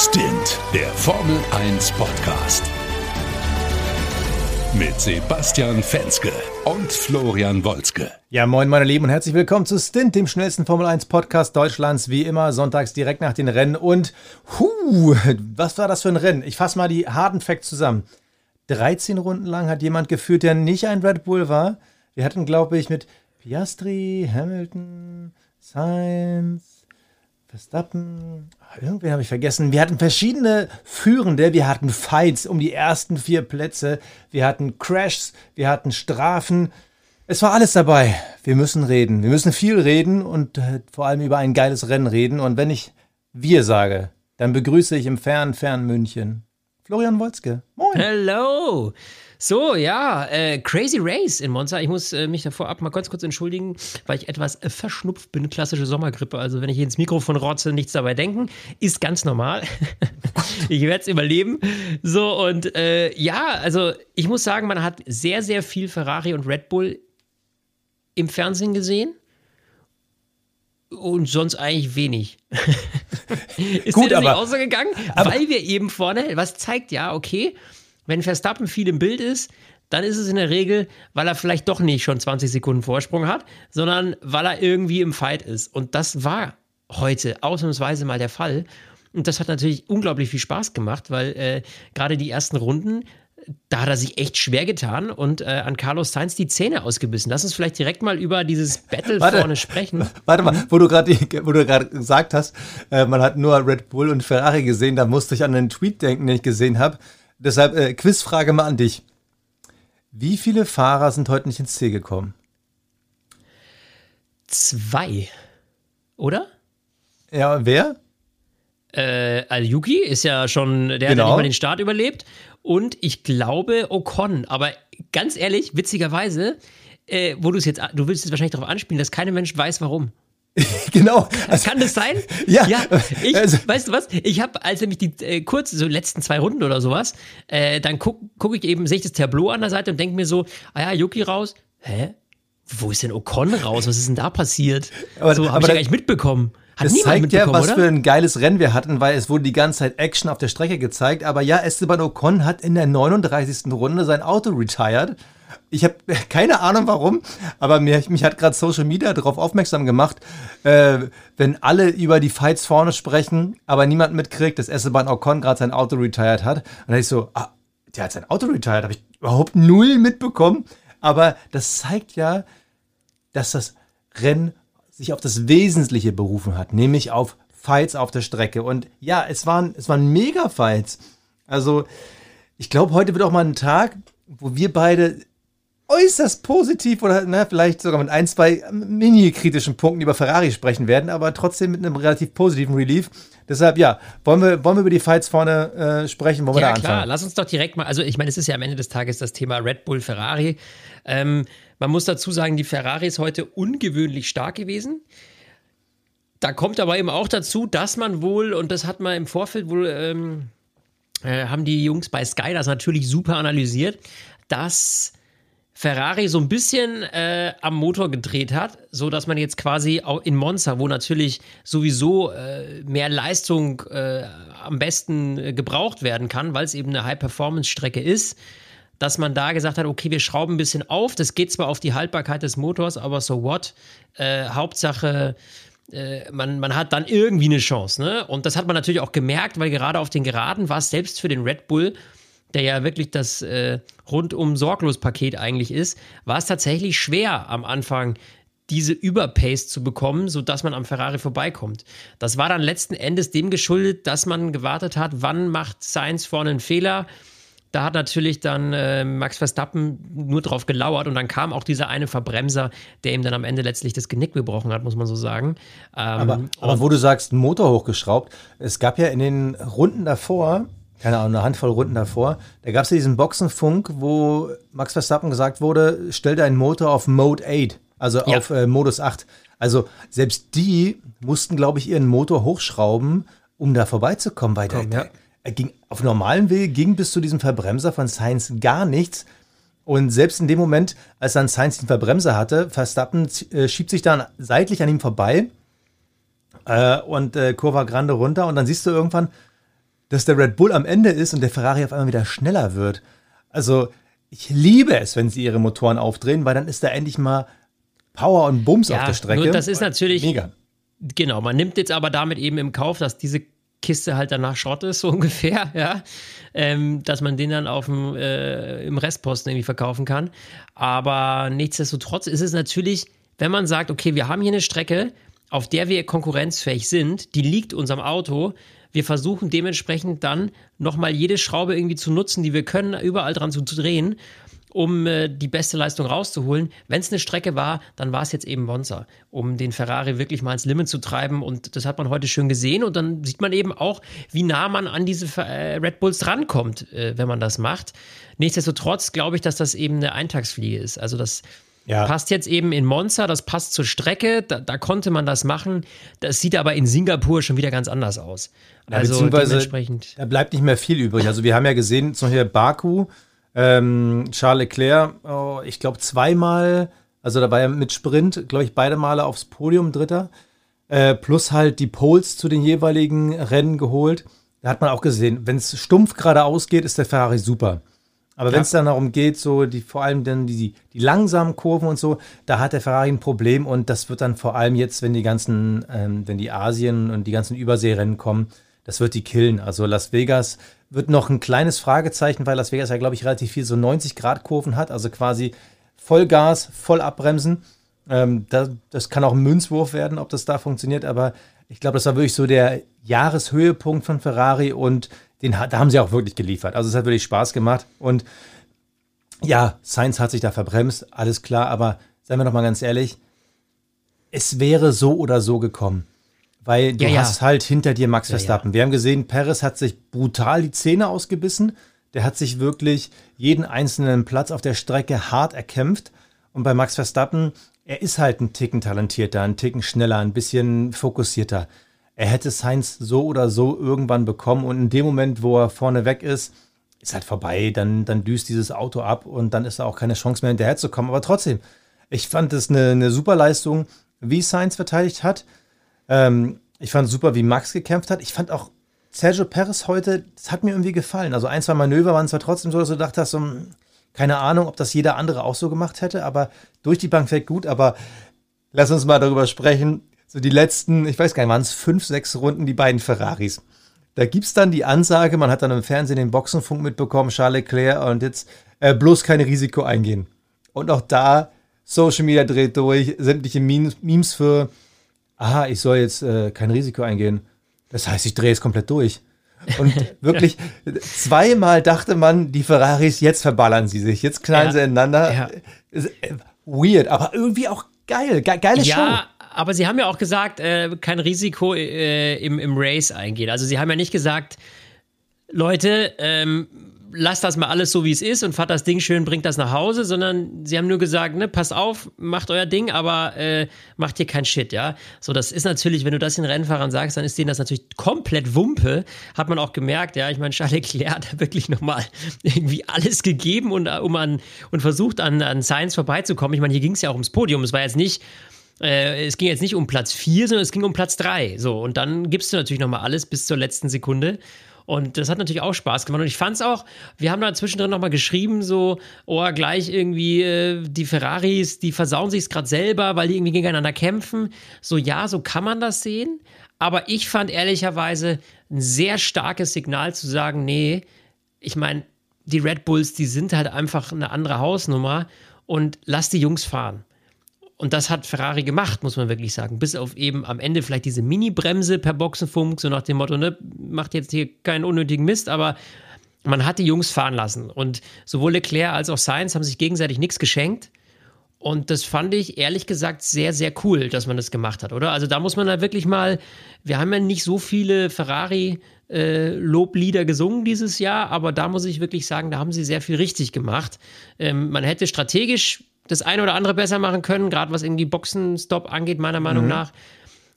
Stint, der Formel 1 Podcast. Mit Sebastian Fenske und Florian Wolzke. Ja, moin meine Lieben und herzlich willkommen zu Stint, dem schnellsten Formel 1 Podcast Deutschlands, wie immer sonntags direkt nach den Rennen. Und huh, was war das für ein Rennen? Ich fasse mal die harten Facts zusammen. 13 Runden lang hat jemand geführt, der nicht ein Red Bull war. Wir hatten, glaube ich, mit Piastri, Hamilton, Sainz, Verstappen, irgendwen habe ich vergessen. Wir hatten verschiedene Führende, wir hatten Fights um die ersten vier Plätze, wir hatten Crashs, wir hatten Strafen. Es war alles dabei. Wir müssen reden. Wir müssen viel reden und äh, vor allem über ein geiles Rennen reden. Und wenn ich wir sage, dann begrüße ich im fernen, fernen München Florian Wolzke. Moin. Hello. So, ja, äh, Crazy Race in Monza. Ich muss äh, mich davor ab mal ganz kurz entschuldigen, weil ich etwas äh, verschnupft bin. Klassische Sommergrippe. Also, wenn ich ins Mikrofon rotze, nichts dabei denken. Ist ganz normal. ich werde es überleben. So, und äh, ja, also, ich muss sagen, man hat sehr, sehr viel Ferrari und Red Bull im Fernsehen gesehen und sonst eigentlich wenig. ist Gut, dir das aber, nicht ausgegangen? Weil wir eben vorne, was zeigt ja, okay, wenn Verstappen viel im Bild ist, dann ist es in der Regel, weil er vielleicht doch nicht schon 20 Sekunden Vorsprung hat, sondern weil er irgendwie im Fight ist. Und das war heute ausnahmsweise mal der Fall. Und das hat natürlich unglaublich viel Spaß gemacht, weil äh, gerade die ersten Runden, da hat er sich echt schwer getan und äh, an Carlos Sainz die Zähne ausgebissen. Lass uns vielleicht direkt mal über dieses Battle warte, vorne sprechen. Warte mal, wo du gerade gesagt hast, äh, man hat nur Red Bull und Ferrari gesehen, da musste ich an einen Tweet denken, den ich gesehen habe. Deshalb äh, Quizfrage mal an dich. Wie viele Fahrer sind heute nicht ins Ziel gekommen? Zwei. Oder? Ja, wer? Äh, Al-Yuki ist ja schon, der genau. hat ja genau. nicht mal den Start überlebt. Und ich glaube Ocon. Aber ganz ehrlich, witzigerweise, äh, wo du es jetzt, du willst es wahrscheinlich darauf anspielen, dass kein Mensch weiß, warum. genau. Also, Kann das sein? Ja. ja ich, also, weißt du was? Ich habe, als nämlich die äh, kurz, so letzten zwei Runden oder sowas, äh, dann gucke guck ich eben, sehe ich das Tableau an der Seite und denke mir so, ah ja, Yuki raus. Hä? Wo ist denn Ocon raus? Was ist denn da passiert? Aber, so habe ich ja gar nicht mitbekommen. Hat das zeigt ja, was oder? für ein geiles Rennen wir hatten, weil es wurde die ganze Zeit Action auf der Strecke gezeigt. Aber ja, Esteban Ocon hat in der 39. Runde sein Auto retired. Ich habe keine Ahnung warum, aber mir, mich hat gerade Social Media darauf aufmerksam gemacht, äh, wenn alle über die Fights vorne sprechen, aber niemand mitkriegt, dass Esteban Ocon gerade sein Auto retired hat. Und dann ich so, ah, der hat sein Auto retired, habe ich überhaupt null mitbekommen. Aber das zeigt ja, dass das Rennen sich auf das Wesentliche berufen hat, nämlich auf Fights auf der Strecke. Und ja, es waren, es waren Mega-Fights. Also, ich glaube, heute wird auch mal ein Tag, wo wir beide äußerst positiv oder na, vielleicht sogar mit ein, zwei mini-kritischen Punkten über Ferrari sprechen werden, aber trotzdem mit einem relativ positiven Relief. Deshalb, ja, wollen wir, wollen wir über die Fights vorne äh, sprechen? Wollen wir ja, da anfangen? klar, lass uns doch direkt mal, also ich meine, es ist ja am Ende des Tages das Thema Red Bull, Ferrari. Ähm, man muss dazu sagen, die Ferrari ist heute ungewöhnlich stark gewesen. Da kommt aber eben auch dazu, dass man wohl, und das hat man im Vorfeld wohl, ähm, äh, haben die Jungs bei Sky das natürlich super analysiert, dass Ferrari so ein bisschen äh, am Motor gedreht hat, so dass man jetzt quasi auch in Monza, wo natürlich sowieso äh, mehr Leistung äh, am besten äh, gebraucht werden kann, weil es eben eine High-Performance-Strecke ist, dass man da gesagt hat, okay, wir schrauben ein bisschen auf. Das geht zwar auf die Haltbarkeit des Motors, aber so what? Äh, Hauptsache, äh, man, man hat dann irgendwie eine Chance. Ne? Und das hat man natürlich auch gemerkt, weil gerade auf den Geraden war es selbst für den Red Bull der ja wirklich das äh, rundum sorglos Paket eigentlich ist, war es tatsächlich schwer am Anfang diese Überpace zu bekommen, sodass man am Ferrari vorbeikommt. Das war dann letzten Endes dem geschuldet, dass man gewartet hat, wann macht Sainz vorne einen Fehler. Da hat natürlich dann äh, Max Verstappen nur drauf gelauert und dann kam auch dieser eine Verbremser, der ihm dann am Ende letztlich das Genick gebrochen hat, muss man so sagen. Ähm, aber, aber wo du sagst, Motor hochgeschraubt, es gab ja in den Runden davor keine Ahnung, eine Handvoll Runden davor, da gab es ja diesen Boxenfunk, wo Max Verstappen gesagt wurde, stell deinen Motor auf Mode 8, also ja. auf äh, Modus 8. Also selbst die mussten, glaube ich, ihren Motor hochschrauben, um da vorbeizukommen, weil Komm, ja. ging auf normalen Weg ging bis zu diesem Verbremser von Sainz gar nichts. Und selbst in dem Moment, als dann Sainz den Verbremser hatte, Verstappen äh, schiebt sich dann seitlich an ihm vorbei äh, und äh, Kurva Grande runter und dann siehst du irgendwann, dass der Red Bull am Ende ist und der Ferrari auf einmal wieder schneller wird. Also, ich liebe es, wenn sie ihre Motoren aufdrehen, weil dann ist da endlich mal Power und Bums ja, auf der Strecke. Nur das ist natürlich. Mega. Genau, man nimmt jetzt aber damit eben im Kauf, dass diese Kiste halt danach Schrott ist, so ungefähr, ja. Ähm, dass man den dann auf dem, äh, im Restposten irgendwie verkaufen kann. Aber nichtsdestotrotz ist es natürlich, wenn man sagt, okay, wir haben hier eine Strecke, auf der wir konkurrenzfähig sind, die liegt unserem Auto. Wir versuchen dementsprechend dann nochmal jede Schraube irgendwie zu nutzen, die wir können, überall dran zu drehen um äh, die beste Leistung rauszuholen. Wenn es eine Strecke war, dann war es jetzt eben Monza, um den Ferrari wirklich mal ins Limit zu treiben. Und das hat man heute schön gesehen. Und dann sieht man eben auch, wie nah man an diese äh, Red Bulls rankommt, äh, wenn man das macht. Nichtsdestotrotz glaube ich, dass das eben eine Eintagsfliege ist. Also das ja. passt jetzt eben in Monza, das passt zur Strecke, da, da, konnte man das machen. Das sieht aber in Singapur schon wieder ganz anders aus. Also ja, dementsprechend. Da bleibt nicht mehr viel übrig. Also wir haben ja gesehen, zum Beispiel Baku, ähm, Charles Leclerc, oh, ich glaube zweimal, also da war er mit Sprint, glaube ich, beide Male aufs Podium, Dritter. Äh, plus halt die Poles zu den jeweiligen Rennen geholt. Da hat man auch gesehen, wenn es stumpf geradeaus geht, ist der Ferrari super. Aber ja. wenn es dann darum geht, so die vor allem dann die, die langsamen Kurven und so, da hat der Ferrari ein Problem und das wird dann vor allem jetzt, wenn die ganzen, ähm, wenn die Asien und die ganzen Überseerennen kommen, das wird die killen. Also Las Vegas wird noch ein kleines Fragezeichen, weil Las Vegas ja, glaube ich, relativ viel so 90-Grad-Kurven hat, also quasi Vollgas, voll abbremsen. Ähm, das, das kann auch ein Münzwurf werden, ob das da funktioniert, aber ich glaube, das war wirklich so der Jahreshöhepunkt von Ferrari und den, da haben sie auch wirklich geliefert. Also es hat wirklich Spaß gemacht und ja, Sainz hat sich da verbremst, alles klar, aber seien wir doch mal ganz ehrlich, es wäre so oder so gekommen weil du ja, hast halt hinter dir Max Verstappen. Ja, Wir haben gesehen, Perez hat sich brutal die Zähne ausgebissen. Der hat sich wirklich jeden einzelnen Platz auf der Strecke hart erkämpft. Und bei Max Verstappen, er ist halt ein Ticken talentierter, ein Ticken schneller, ein bisschen fokussierter. Er hätte Sainz so oder so irgendwann bekommen und in dem Moment, wo er vorne weg ist, ist halt vorbei. Dann, dann düst dieses Auto ab und dann ist da auch keine Chance mehr hinterherzukommen. Aber trotzdem, ich fand es eine, eine super Leistung, wie Sainz verteidigt hat. Ähm, ich fand super, wie Max gekämpft hat. Ich fand auch Sergio Perez heute, das hat mir irgendwie gefallen. Also ein, zwei Manöver waren zwar trotzdem so, dass du dachtest, so, hm, keine Ahnung, ob das jeder andere auch so gemacht hätte, aber durch die Bank weg gut. Aber lass uns mal darüber sprechen. So die letzten, ich weiß gar nicht, waren es fünf, sechs Runden, die beiden Ferraris. Da gibt es dann die Ansage, man hat dann im Fernsehen den Boxenfunk mitbekommen, Charles Leclerc, und jetzt äh, bloß kein Risiko eingehen. Und auch da, Social Media dreht durch, sämtliche Memes für aha, ich soll jetzt äh, kein Risiko eingehen. Das heißt, ich drehe es komplett durch. Und wirklich, zweimal dachte man, die Ferraris, jetzt verballern sie sich, jetzt knallen ja, sie ineinander. Ja. Äh, weird, aber irgendwie auch geil. Ge geile ja, Show. Aber sie haben ja auch gesagt, äh, kein Risiko äh, im, im Race eingehen. Also sie haben ja nicht gesagt, Leute, ähm, lasst das mal alles so, wie es ist und fahrt das Ding schön, bringt das nach Hause, sondern sie haben nur gesagt, ne, passt auf, macht euer Ding, aber äh, macht hier kein Shit, ja. So, das ist natürlich, wenn du das den Rennfahrern sagst, dann ist denen das natürlich komplett Wumpe. Hat man auch gemerkt, ja. Ich meine, Charles Leclerc hat wirklich nochmal irgendwie alles gegeben und, um an, und versucht, an, an Science vorbeizukommen. Ich meine, hier ging es ja auch ums Podium. Es war jetzt nicht, äh, es ging jetzt nicht um Platz 4, sondern es ging um Platz 3. So, und dann gibst du natürlich nochmal alles bis zur letzten Sekunde. Und das hat natürlich auch Spaß gemacht. Und ich fand es auch, wir haben da zwischendrin nochmal geschrieben, so, oh, gleich irgendwie äh, die Ferraris, die versauen sich gerade selber, weil die irgendwie gegeneinander kämpfen. So, ja, so kann man das sehen. Aber ich fand ehrlicherweise ein sehr starkes Signal zu sagen, nee, ich meine, die Red Bulls, die sind halt einfach eine andere Hausnummer und lass die Jungs fahren. Und das hat Ferrari gemacht, muss man wirklich sagen. Bis auf eben am Ende vielleicht diese Mini-Bremse per Boxenfunk, so nach dem Motto, ne, macht jetzt hier keinen unnötigen Mist, aber man hat die Jungs fahren lassen. Und sowohl Leclerc als auch Sainz haben sich gegenseitig nichts geschenkt. Und das fand ich ehrlich gesagt sehr, sehr cool, dass man das gemacht hat, oder? Also da muss man da wirklich mal, wir haben ja nicht so viele Ferrari-Loblieder äh, gesungen dieses Jahr, aber da muss ich wirklich sagen, da haben sie sehr viel richtig gemacht. Ähm, man hätte strategisch das eine oder andere besser machen können, gerade was irgendwie Boxenstopp angeht, meiner Meinung mhm. nach.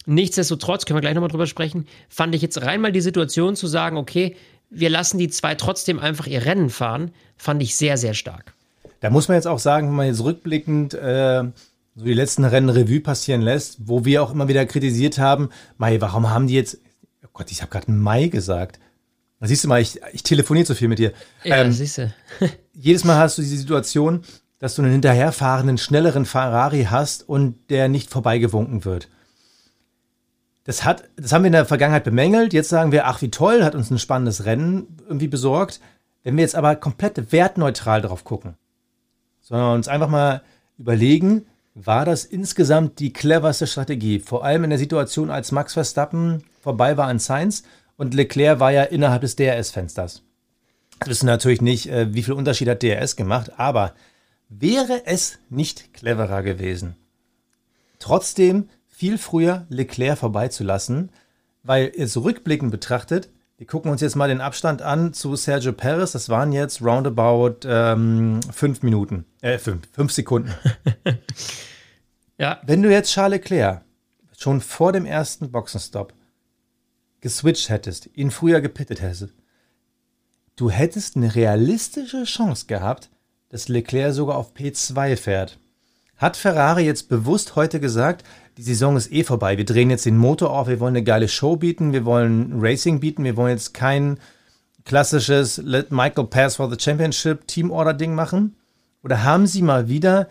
Nichtsdestotrotz, können wir gleich nochmal drüber sprechen, fand ich jetzt rein mal die Situation zu sagen, okay, wir lassen die zwei trotzdem einfach ihr Rennen fahren, fand ich sehr, sehr stark. Da muss man jetzt auch sagen, wenn man jetzt rückblickend äh, so die letzten Rennen Revue passieren lässt, wo wir auch immer wieder kritisiert haben, Mai, warum haben die jetzt, oh Gott, ich habe gerade Mai gesagt, Siehst du mal, ich, ich telefoniere so viel mit dir. Ja, ähm, siehst du. jedes Mal hast du diese Situation, dass du einen hinterherfahrenden, schnelleren Ferrari hast und der nicht vorbeigewunken wird. Das, hat, das haben wir in der Vergangenheit bemängelt. Jetzt sagen wir, ach wie toll, hat uns ein spannendes Rennen irgendwie besorgt. Wenn wir jetzt aber komplett wertneutral drauf gucken, sondern uns einfach mal überlegen, war das insgesamt die cleverste Strategie? Vor allem in der Situation, als Max Verstappen vorbei war an Sainz und Leclerc war ja innerhalb des DRS-Fensters. Wir wissen natürlich nicht, äh, wie viel Unterschied hat DRS gemacht, aber wäre es nicht cleverer gewesen, trotzdem viel früher Leclerc vorbeizulassen, weil jetzt rückblickend betrachtet, wir gucken uns jetzt mal den Abstand an zu Sergio Perez, das waren jetzt roundabout ähm, fünf Minuten, äh, fünf, fünf Sekunden. ja. Wenn du jetzt Charles Leclerc schon vor dem ersten Boxenstopp geswitcht hättest, ihn früher gepittet hättest, du hättest eine realistische Chance gehabt, dass Leclerc sogar auf P2 fährt. Hat Ferrari jetzt bewusst heute gesagt, die Saison ist eh vorbei, wir drehen jetzt den Motor auf, wir wollen eine geile Show bieten, wir wollen Racing bieten, wir wollen jetzt kein klassisches Let Michael Pass for the Championship Team Order Ding machen? Oder haben sie mal wieder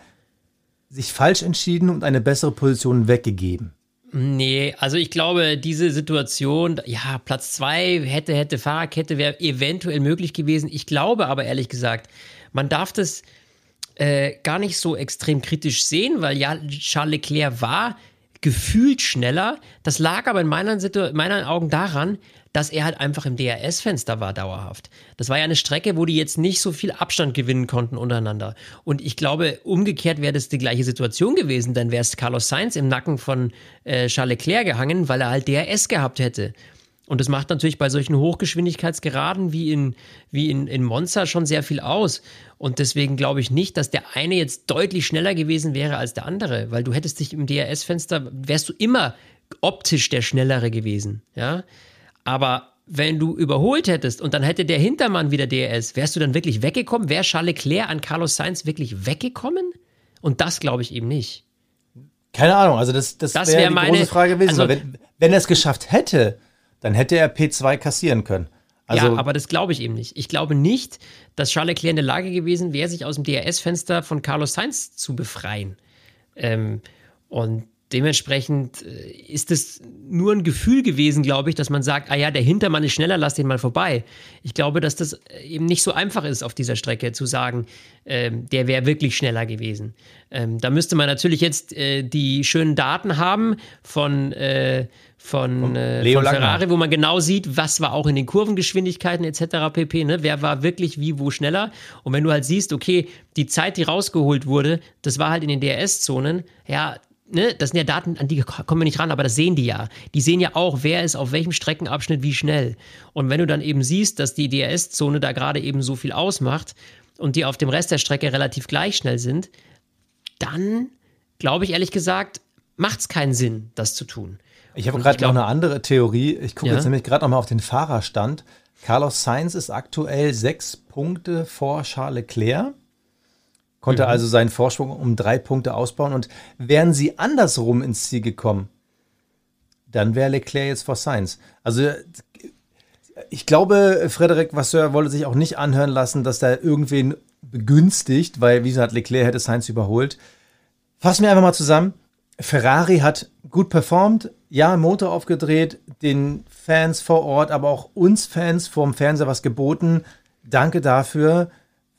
sich falsch entschieden und eine bessere Position weggegeben? Nee, also ich glaube, diese Situation, ja, Platz zwei hätte, hätte Fahrerkette wäre eventuell möglich gewesen. Ich glaube aber ehrlich gesagt, man darf das äh, gar nicht so extrem kritisch sehen, weil ja, Charles Leclerc war gefühlt schneller. Das lag aber in meinen, Situ meinen Augen daran, dass er halt einfach im DRS-Fenster war dauerhaft. Das war ja eine Strecke, wo die jetzt nicht so viel Abstand gewinnen konnten untereinander. Und ich glaube, umgekehrt wäre das die gleiche Situation gewesen, dann wäre es Carlos Sainz im Nacken von äh, Charles Leclerc gehangen, weil er halt DRS gehabt hätte. Und das macht natürlich bei solchen Hochgeschwindigkeitsgeraden wie in, wie in, in Monza schon sehr viel aus. Und deswegen glaube ich nicht, dass der eine jetzt deutlich schneller gewesen wäre als der andere, weil du hättest dich im DRS-Fenster, wärst du immer optisch der Schnellere gewesen. Ja. Aber wenn du überholt hättest und dann hätte der Hintermann wieder DRS, wärst du dann wirklich weggekommen? Wäre Charles Leclerc an Carlos Sainz wirklich weggekommen? Und das glaube ich eben nicht. Keine Ahnung, also das, das, das wäre wär die meine, große Frage gewesen. Also, wenn, wenn er es geschafft hätte, dann hätte er P2 kassieren können. Also, ja, aber das glaube ich eben nicht. Ich glaube nicht, dass Charles Leclerc in der Lage gewesen wäre, sich aus dem DRS-Fenster von Carlos Sainz zu befreien. Ähm, und dementsprechend äh, ist es nur ein Gefühl gewesen, glaube ich, dass man sagt, ah ja, der Hintermann ist schneller, lass den mal vorbei. Ich glaube, dass das äh, eben nicht so einfach ist auf dieser Strecke zu sagen, ähm, der wäre wirklich schneller gewesen. Ähm, da müsste man natürlich jetzt äh, die schönen Daten haben von, äh, von, äh, von Ferrari, wo man genau sieht, was war auch in den Kurvengeschwindigkeiten etc. pp. Ne? Wer war wirklich wie wo schneller? Und wenn du halt siehst, okay, die Zeit, die rausgeholt wurde, das war halt in den DRS-Zonen, ja, ne, das sind ja Daten, an die kommen wir nicht ran, aber das sehen die ja. Die sehen ja auch, wer ist auf welchem Streckenabschnitt wie schnell. Und wenn du dann eben siehst, dass die DRS-Zone da gerade eben so viel ausmacht und die auf dem Rest der Strecke relativ gleich schnell sind, dann glaube ich ehrlich gesagt, macht es keinen Sinn, das zu tun. Ich habe gerade noch eine andere Theorie. Ich gucke ja? jetzt nämlich gerade noch mal auf den Fahrerstand. Carlos Sainz ist aktuell sechs Punkte vor Charles Leclerc konnte mhm. also seinen Vorsprung um drei Punkte ausbauen. Und wären sie andersrum ins Ziel gekommen, dann wäre Leclerc jetzt vor Sainz. Also ich glaube, Frederik Vasseur wollte sich auch nicht anhören lassen, dass da irgendwen begünstigt, weil, wie gesagt, Leclerc hätte Sainz überholt. Fassen wir einfach mal zusammen. Ferrari hat gut performt, ja, Motor aufgedreht, den Fans vor Ort, aber auch uns Fans vorm Fernseher was geboten. Danke dafür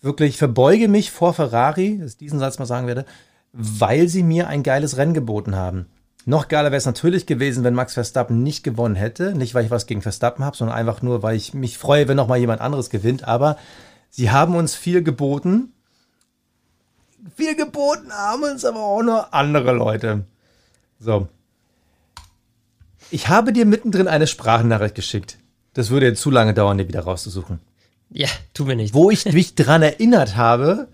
wirklich verbeuge mich vor Ferrari, dass ich diesen Satz mal sagen werde, weil sie mir ein geiles Rennen geboten haben. Noch geiler wäre es natürlich gewesen, wenn Max Verstappen nicht gewonnen hätte. Nicht, weil ich was gegen Verstappen habe, sondern einfach nur, weil ich mich freue, wenn noch mal jemand anderes gewinnt. Aber sie haben uns viel geboten. Viel geboten haben uns aber auch nur andere Leute. So. Ich habe dir mittendrin eine Sprachnachricht geschickt. Das würde jetzt zu lange dauern, die wieder rauszusuchen. Ja, tu mir nicht. Wo ich mich dran erinnert habe,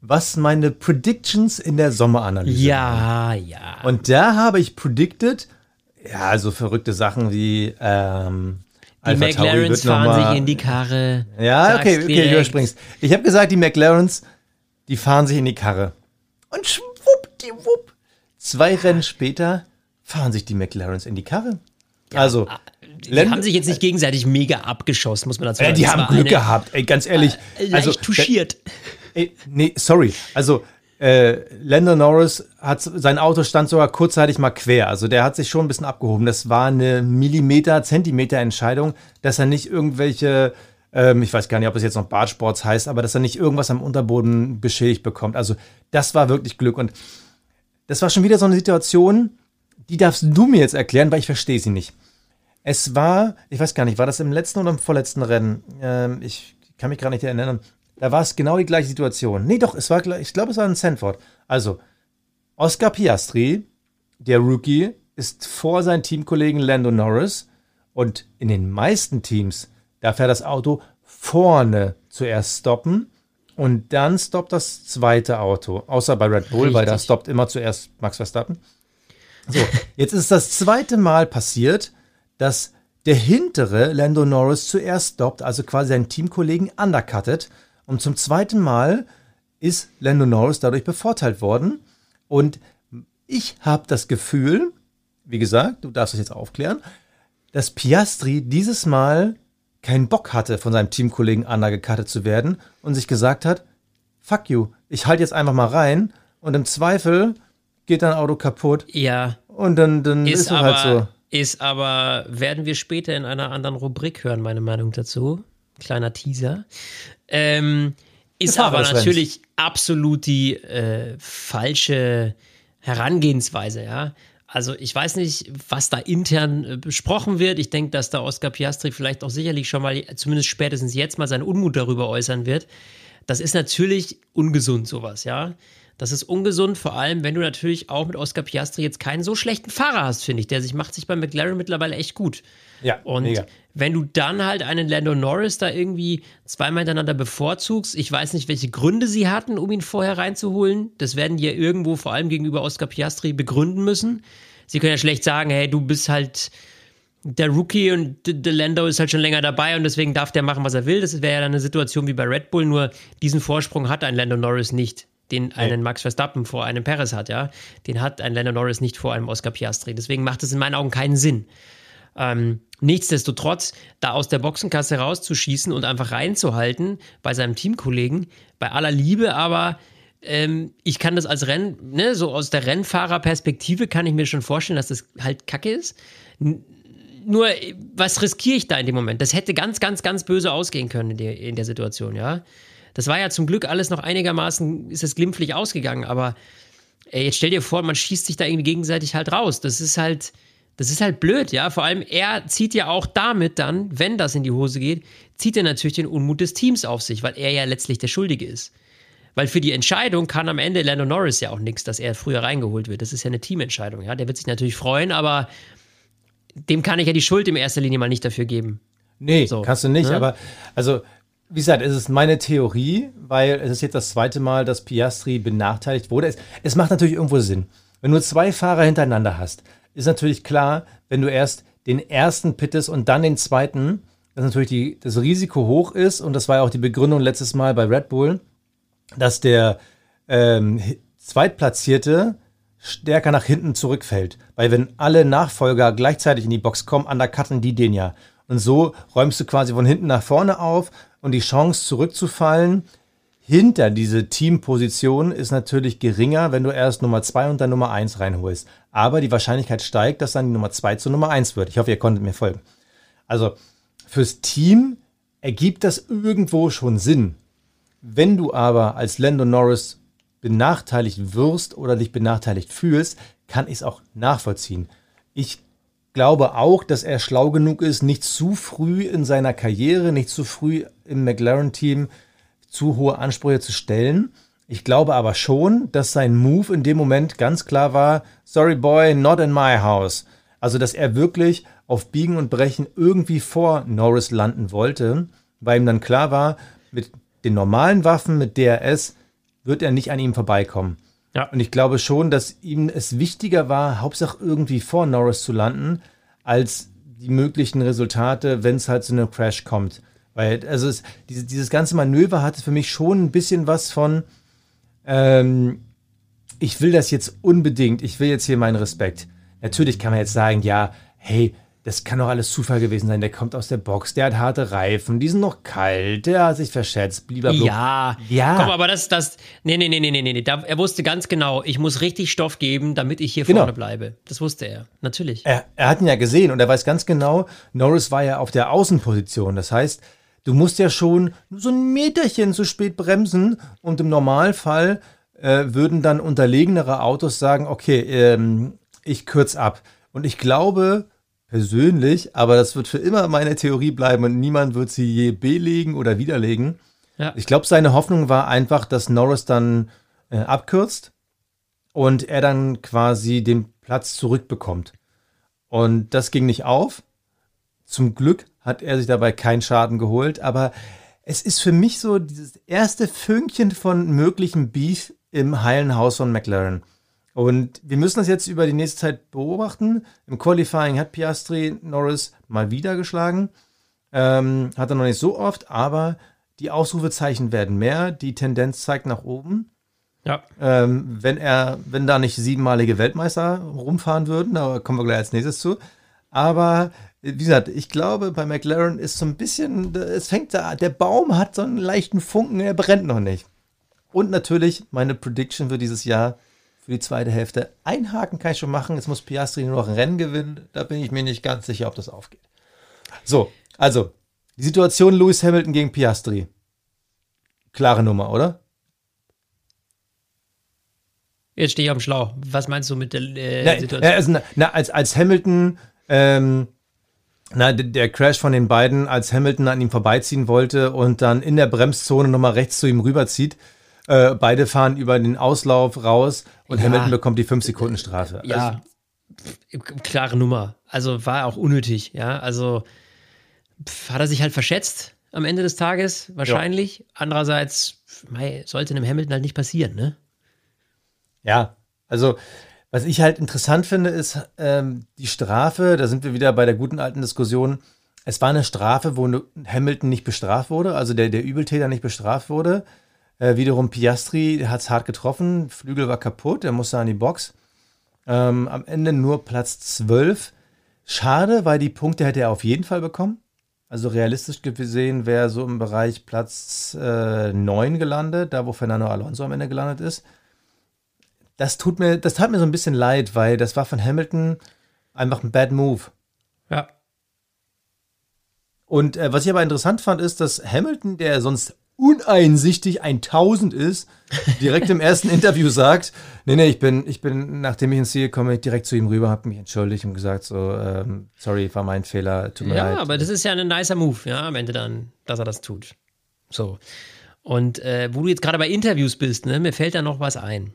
was meine Predictions in der Sommeranalyse Ja, waren. ja. Und da habe ich predicted, ja, so verrückte Sachen wie ähm, die Alpha McLarens fahren sich in die Karre. Ja, okay, okay, du überspringst. Ich habe gesagt, die McLarens, die fahren sich in die Karre. Und schwuppdiwupp, zwei Rennen später fahren sich die McLarens in die Karre. Ja, also die haben sich jetzt nicht gegenseitig mega abgeschossen, muss man dazu sagen. Äh, die haben Glück gehabt, ey, ganz ehrlich. Äh, also, touchiert. Ey, nee, sorry. Also, äh, Lando Norris hat sein Auto stand sogar kurzzeitig mal quer. Also der hat sich schon ein bisschen abgehoben. Das war eine Millimeter, Zentimeter Entscheidung, dass er nicht irgendwelche, ähm, ich weiß gar nicht, ob es jetzt noch Bartsports heißt, aber dass er nicht irgendwas am Unterboden beschädigt bekommt. Also das war wirklich Glück. Und das war schon wieder so eine Situation, die darfst du mir jetzt erklären, weil ich verstehe sie nicht. Es war, ich weiß gar nicht, war das im letzten oder im vorletzten Rennen? Ähm, ich kann mich gar nicht erinnern. Da war es genau die gleiche Situation. Nee, doch, es war, ich glaube, es war in Sanford. Also, Oscar Piastri, der Rookie, ist vor seinen Teamkollegen Lando Norris und in den meisten Teams darf er das Auto vorne zuerst stoppen und dann stoppt das zweite Auto. Außer bei Red Bull, Richtig. weil da stoppt immer zuerst Max Verstappen. So, jetzt ist das zweite Mal passiert, dass der hintere Lando Norris zuerst stoppt, also quasi seinen Teamkollegen undercuttet und zum zweiten Mal ist Lando Norris dadurch bevorteilt worden. Und ich habe das Gefühl, wie gesagt, du darfst es jetzt aufklären, dass Piastri dieses Mal keinen Bock hatte, von seinem Teamkollegen undergecuttet zu werden und sich gesagt hat, fuck you, ich halte jetzt einfach mal rein und im Zweifel geht dein Auto kaputt. Ja. Und dann, dann ist, ist es halt so. Ist aber, werden wir später in einer anderen Rubrik hören, meine Meinung dazu. Kleiner Teaser. Ähm, ist aber natürlich absolut die äh, falsche Herangehensweise, ja. Also ich weiß nicht, was da intern äh, besprochen wird. Ich denke, dass da Oscar Piastri vielleicht auch sicherlich schon mal, zumindest spätestens jetzt mal seinen Unmut darüber äußern wird. Das ist natürlich ungesund, sowas, ja. Das ist ungesund, vor allem, wenn du natürlich auch mit Oscar Piastri jetzt keinen so schlechten Fahrer hast, finde ich. Der sich macht sich bei McLaren mittlerweile echt gut. Ja. Und mega. wenn du dann halt einen Lando Norris da irgendwie zweimal hintereinander bevorzugst, ich weiß nicht, welche Gründe sie hatten, um ihn vorher reinzuholen. Das werden die ja irgendwo vor allem gegenüber Oscar Piastri begründen müssen. Sie können ja schlecht sagen, hey, du bist halt der Rookie und der Lando ist halt schon länger dabei und deswegen darf der machen, was er will. Das wäre ja dann eine Situation wie bei Red Bull, nur diesen Vorsprung hat ein Lando Norris nicht den einen Max Verstappen vor einem Perez hat, ja. Den hat ein Lando Norris nicht vor einem Oscar Piastri. Deswegen macht es in meinen Augen keinen Sinn. Ähm, nichtsdestotrotz, da aus der Boxenkasse rauszuschießen und einfach reinzuhalten bei seinem Teamkollegen, bei aller Liebe, aber ähm, ich kann das als Renn, ne, so aus der Rennfahrerperspektive kann ich mir schon vorstellen, dass das halt kacke ist. N nur, was riskiere ich da in dem Moment? Das hätte ganz, ganz, ganz böse ausgehen können in der, in der Situation, ja. Das war ja zum Glück alles noch einigermaßen, ist es glimpflich ausgegangen, aber ey, jetzt stell dir vor, man schießt sich da irgendwie gegenseitig halt raus. Das ist halt, das ist halt blöd, ja. Vor allem, er zieht ja auch damit dann, wenn das in die Hose geht, zieht er natürlich den Unmut des Teams auf sich, weil er ja letztlich der Schuldige ist. Weil für die Entscheidung kann am Ende Lando Norris ja auch nichts, dass er früher reingeholt wird. Das ist ja eine Teamentscheidung, ja. Der wird sich natürlich freuen, aber dem kann ich ja die Schuld in erster Linie mal nicht dafür geben. Nee, so, kannst du nicht, ne? aber also wie gesagt, es ist meine Theorie, weil es ist jetzt das zweite Mal, dass Piastri benachteiligt wurde. Es, es macht natürlich irgendwo Sinn. Wenn du zwei Fahrer hintereinander hast, ist natürlich klar, wenn du erst den ersten pittest und dann den zweiten, dass natürlich die, das Risiko hoch ist, und das war ja auch die Begründung letztes Mal bei Red Bull, dass der ähm, Zweitplatzierte stärker nach hinten zurückfällt. Weil wenn alle Nachfolger gleichzeitig in die Box kommen, undercutten die den ja. Und so räumst du quasi von hinten nach vorne auf und die Chance zurückzufallen hinter diese Teamposition ist natürlich geringer, wenn du erst Nummer 2 und dann Nummer 1 reinholst. Aber die Wahrscheinlichkeit steigt, dass dann die Nummer 2 zu Nummer 1 wird. Ich hoffe, ihr konntet mir folgen. Also fürs Team ergibt das irgendwo schon Sinn. Wenn du aber als Lando Norris benachteiligt wirst oder dich benachteiligt fühlst, kann ich es auch nachvollziehen. Ich glaube auch, dass er schlau genug ist, nicht zu früh in seiner Karriere, nicht zu früh im McLaren-Team zu hohe Ansprüche zu stellen. Ich glaube aber schon, dass sein Move in dem Moment ganz klar war, sorry boy, not in my house. Also, dass er wirklich auf Biegen und Brechen irgendwie vor Norris landen wollte, weil ihm dann klar war, mit den normalen Waffen, mit DRS, wird er nicht an ihm vorbeikommen. Ja. Und ich glaube schon, dass ihm es wichtiger war, Hauptsache irgendwie vor Norris zu landen, als die möglichen Resultate, wenn es halt zu einem Crash kommt. Weil, also es, diese, dieses ganze Manöver hatte für mich schon ein bisschen was von, ähm, ich will das jetzt unbedingt, ich will jetzt hier meinen Respekt. Natürlich kann man jetzt sagen, ja, hey, das kann doch alles Zufall gewesen sein. Der kommt aus der Box, der hat harte Reifen, die sind noch kalt, der hat sich verschätzt, blablabla. Ja, ja. Komm, aber das, das, nee, nee, nee, nee, nee, nee. Da, er wusste ganz genau, ich muss richtig Stoff geben, damit ich hier genau. vorne bleibe. Das wusste er, natürlich. Er, er hat ihn ja gesehen und er weiß ganz genau, Norris war ja auf der Außenposition. Das heißt, du musst ja schon so ein Meterchen zu spät bremsen und im Normalfall äh, würden dann unterlegenere Autos sagen, okay, ähm, ich kürze ab. Und ich glaube, persönlich, aber das wird für immer meine Theorie bleiben und niemand wird sie je belegen oder widerlegen. Ja. Ich glaube, seine Hoffnung war einfach, dass Norris dann äh, abkürzt und er dann quasi den Platz zurückbekommt. Und das ging nicht auf. Zum Glück hat er sich dabei keinen Schaden geholt, aber es ist für mich so dieses erste Fünkchen von möglichen Beef im heilen Haus von McLaren. Und wir müssen das jetzt über die nächste Zeit beobachten. Im Qualifying hat Piastri Norris mal wieder geschlagen. Ähm, hat er noch nicht so oft, aber die Ausrufezeichen werden mehr. Die Tendenz zeigt nach oben. Ja. Ähm, wenn er, wenn da nicht siebenmalige Weltmeister rumfahren würden, da kommen wir gleich als nächstes zu. Aber wie gesagt, ich glaube, bei McLaren ist so ein bisschen, es fängt da, der Baum hat so einen leichten Funken, er brennt noch nicht. Und natürlich meine Prediction für dieses Jahr, für die zweite Hälfte. Ein Haken kann ich schon machen. Jetzt muss Piastri nur noch ein Rennen gewinnen. Da bin ich mir nicht ganz sicher, ob das aufgeht. So, also, die Situation Lewis Hamilton gegen Piastri. Klare Nummer, oder? Jetzt stehe ich am Schlauch. Was meinst du mit der äh, na, Situation? Also, na, als, als Hamilton, ähm, na, der Crash von den beiden, als Hamilton an ihm vorbeiziehen wollte und dann in der Bremszone nochmal rechts zu ihm rüberzieht, äh, beide fahren über den Auslauf raus und ja. Hamilton bekommt die 5 Sekunden Strafe. Ja, also, klare Nummer. Also war auch unnötig. Ja, also pff, hat er sich halt verschätzt am Ende des Tages wahrscheinlich. Ja. Andererseits mei, sollte einem Hamilton halt nicht passieren, ne? Ja, also was ich halt interessant finde, ist ähm, die Strafe. Da sind wir wieder bei der guten alten Diskussion. Es war eine Strafe, wo Hamilton nicht bestraft wurde, also der, der Übeltäter nicht bestraft wurde. Äh, wiederum Piastri hat es hart getroffen, Flügel war kaputt, er musste an die Box. Ähm, am Ende nur Platz 12. Schade, weil die Punkte hätte er auf jeden Fall bekommen. Also realistisch gesehen wäre er so im Bereich Platz äh, 9 gelandet, da wo Fernando Alonso am Ende gelandet ist. Das tut mir, das tat mir so ein bisschen leid, weil das war von Hamilton einfach ein Bad Move. Ja. Und äh, was ich aber interessant fand, ist, dass Hamilton, der sonst uneinsichtig ein Tausend ist, direkt im ersten Interview sagt, nee, nee, ich bin, ich bin, nachdem ich ins Ziel komme, direkt zu ihm rüber, habe mich entschuldigt und gesagt, so, ähm, sorry, war mein Fehler, tut mir ja, leid. Ja, aber das ist ja ein nicer Move, ja, am Ende dann, dass er das tut. So. Und äh, wo du jetzt gerade bei Interviews bist, ne, mir fällt da noch was ein.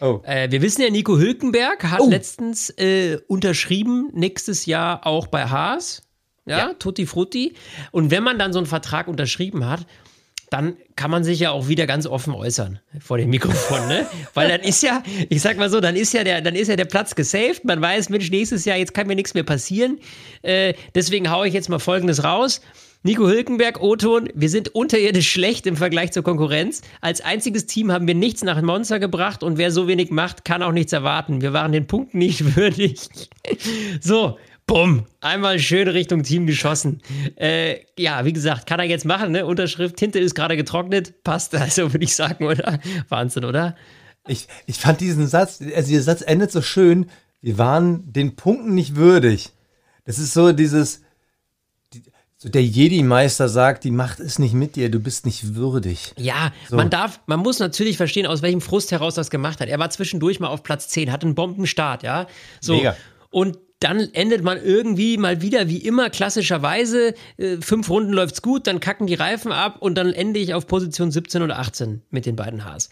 Oh. Äh, wir wissen ja, Nico Hülkenberg hat oh. letztens äh, unterschrieben, nächstes Jahr auch bei Haas. Ja, ja, Tutti Frutti. Und wenn man dann so einen Vertrag unterschrieben hat dann kann man sich ja auch wieder ganz offen äußern vor dem Mikrofon, ne? Weil dann ist ja, ich sag mal so, dann ist ja der, dann ist ja der Platz gesaved. Man weiß, Mensch, nächstes Jahr, jetzt kann mir nichts mehr passieren. Äh, deswegen haue ich jetzt mal Folgendes raus. Nico Hülkenberg, O-Ton, wir sind unterirdisch schlecht im Vergleich zur Konkurrenz. Als einziges Team haben wir nichts nach Monster gebracht und wer so wenig macht, kann auch nichts erwarten. Wir waren den Punkten nicht würdig. so, Bumm, einmal schön Richtung Team geschossen. Äh, ja, wie gesagt, kann er jetzt machen, ne? Unterschrift, Tinte ist gerade getrocknet, passt, also würde ich sagen, oder? Wahnsinn, oder? Ich, ich fand diesen Satz, also dieser Satz endet so schön, wir waren den Punkten nicht würdig. Das ist so dieses, so der Jedi-Meister sagt, die Macht ist nicht mit dir, du bist nicht würdig. Ja, so. man darf, man muss natürlich verstehen, aus welchem Frust heraus das gemacht hat. Er war zwischendurch mal auf Platz 10, hat einen Bombenstart, ja. So. Mega. Und dann endet man irgendwie mal wieder wie immer klassischerweise. Äh, fünf Runden läuft's gut, dann kacken die Reifen ab und dann ende ich auf Position 17 oder 18 mit den beiden Haas.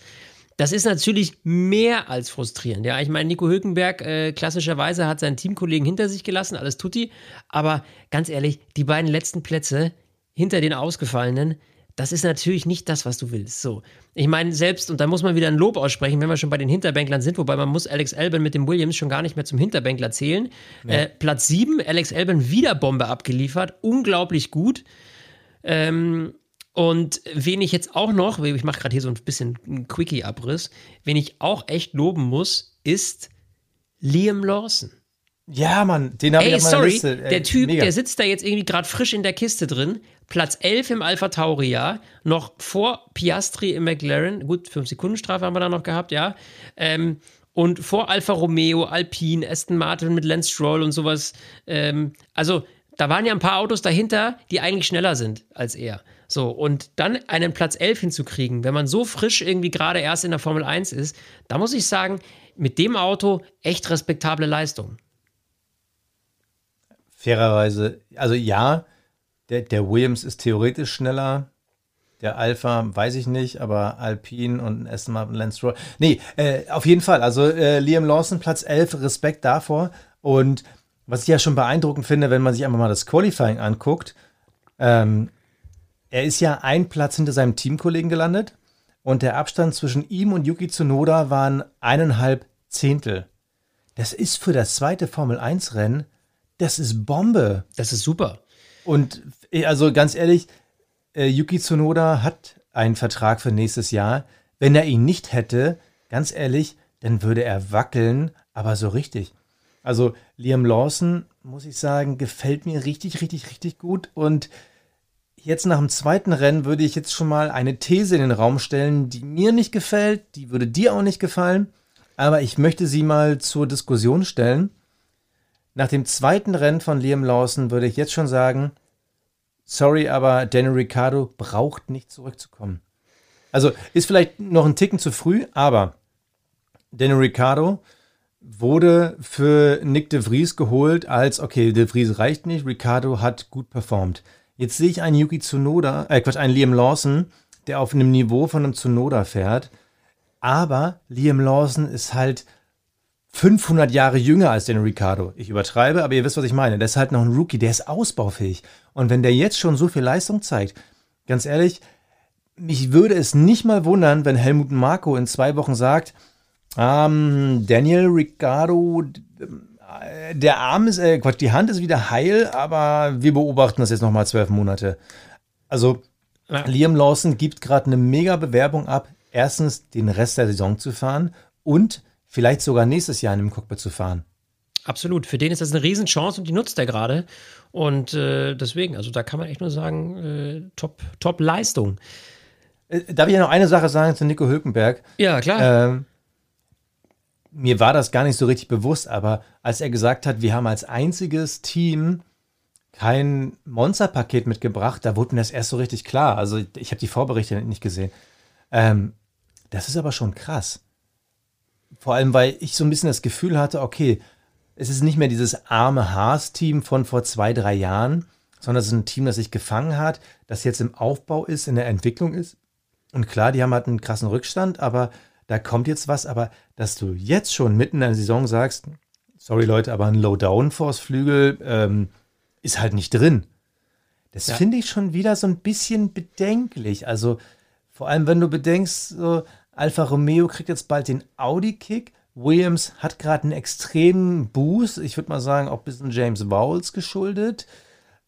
Das ist natürlich mehr als frustrierend. Ja, ich meine, Nico Hülkenberg äh, klassischerweise hat seinen Teamkollegen hinter sich gelassen, alles tutti. Aber ganz ehrlich, die beiden letzten Plätze hinter den Ausgefallenen, das ist natürlich nicht das, was du willst. So. Ich meine, selbst, und da muss man wieder ein Lob aussprechen, wenn wir schon bei den Hinterbänklern sind, wobei man muss Alex Albon mit dem Williams schon gar nicht mehr zum Hinterbänkler zählen. Ja. Äh, Platz 7, Alex Albon wieder Bombe abgeliefert, unglaublich gut. Ähm, und wen ich jetzt auch noch, ich mache gerade hier so ein bisschen einen Quickie-Abriss, wen ich auch echt loben muss, ist Liam Lawson. Ja, Mann, den habe ich auf sorry, Liste. Ey, der Typ, mega. der sitzt da jetzt irgendwie gerade frisch in der Kiste drin. Platz 11 im Alpha Tauri, ja. Noch vor Piastri im McLaren. Gut, 5 Sekunden Strafe haben wir da noch gehabt, ja. Ähm, und vor Alfa Romeo, Alpine, Aston Martin mit Lance Stroll und sowas. Ähm, also, da waren ja ein paar Autos dahinter, die eigentlich schneller sind als er. So, und dann einen Platz 11 hinzukriegen, wenn man so frisch irgendwie gerade erst in der Formel 1 ist, da muss ich sagen, mit dem Auto echt respektable Leistung. Fairerweise, also ja, der, der Williams ist theoretisch schneller. Der Alpha weiß ich nicht, aber Alpine und Aston Martin Lance Stroll. Nee, äh, auf jeden Fall. Also äh, Liam Lawson, Platz 11, Respekt davor. Und was ich ja schon beeindruckend finde, wenn man sich einfach mal das Qualifying anguckt, ähm, er ist ja ein Platz hinter seinem Teamkollegen gelandet und der Abstand zwischen ihm und Yuki Tsunoda waren eineinhalb Zehntel. Das ist für das zweite Formel-1-Rennen, das ist Bombe. Das ist super. Und äh, also ganz ehrlich, äh, Yuki Tsunoda hat einen Vertrag für nächstes Jahr. Wenn er ihn nicht hätte, ganz ehrlich, dann würde er wackeln, aber so richtig. Also Liam Lawson, muss ich sagen, gefällt mir richtig, richtig, richtig gut. Und jetzt nach dem zweiten Rennen würde ich jetzt schon mal eine These in den Raum stellen, die mir nicht gefällt, die würde dir auch nicht gefallen, aber ich möchte sie mal zur Diskussion stellen. Nach dem zweiten Rennen von Liam Lawson würde ich jetzt schon sagen, sorry, aber Daniel Ricciardo braucht nicht zurückzukommen. Also ist vielleicht noch ein Ticken zu früh, aber Daniel Ricciardo wurde für Nick de Vries geholt als, okay, de Vries reicht nicht, Ricciardo hat gut performt. Jetzt sehe ich einen Yuki Tsunoda, äh Quatsch, einen Liam Lawson, der auf einem Niveau von einem Tsunoda fährt. Aber Liam Lawson ist halt 500 Jahre jünger als den Ricardo. Ich übertreibe, aber ihr wisst, was ich meine. Der ist halt noch ein Rookie, der ist ausbaufähig. Und wenn der jetzt schon so viel Leistung zeigt, ganz ehrlich, mich würde es nicht mal wundern, wenn Helmut Marko in zwei Wochen sagt, ähm, Daniel Ricciardo, äh, der Arm ist, äh, Quatsch, die Hand ist wieder heil, aber wir beobachten das jetzt nochmal zwölf Monate. Also, ja. Liam Lawson gibt gerade eine mega Bewerbung ab, erstens den Rest der Saison zu fahren und vielleicht sogar nächstes Jahr in dem Cockpit zu fahren. Absolut. Für den ist das eine Riesenchance und die nutzt er gerade. Und äh, deswegen, also da kann man echt nur sagen, äh, top, top Leistung. Äh, darf ich ja noch eine Sache sagen zu Nico Hülkenberg? Ja, klar. Ähm, mir war das gar nicht so richtig bewusst, aber als er gesagt hat, wir haben als einziges Team kein Monsterpaket mitgebracht, da wurde mir das erst so richtig klar. Also ich habe die Vorberichte nicht gesehen. Ähm, das ist aber schon krass. Vor allem, weil ich so ein bisschen das Gefühl hatte, okay, es ist nicht mehr dieses arme Haas-Team von vor zwei, drei Jahren, sondern es ist ein Team, das sich gefangen hat, das jetzt im Aufbau ist, in der Entwicklung ist. Und klar, die haben halt einen krassen Rückstand, aber da kommt jetzt was, aber dass du jetzt schon mitten in der Saison sagst, sorry Leute, aber ein Low-Down-Force-Flügel ähm, ist halt nicht drin. Das ja. finde ich schon wieder so ein bisschen bedenklich. Also vor allem, wenn du bedenkst, so, Alfa Romeo kriegt jetzt bald den Audi-Kick. Williams hat gerade einen extremen Boost. Ich würde mal sagen, auch ein bisschen James Vowles geschuldet.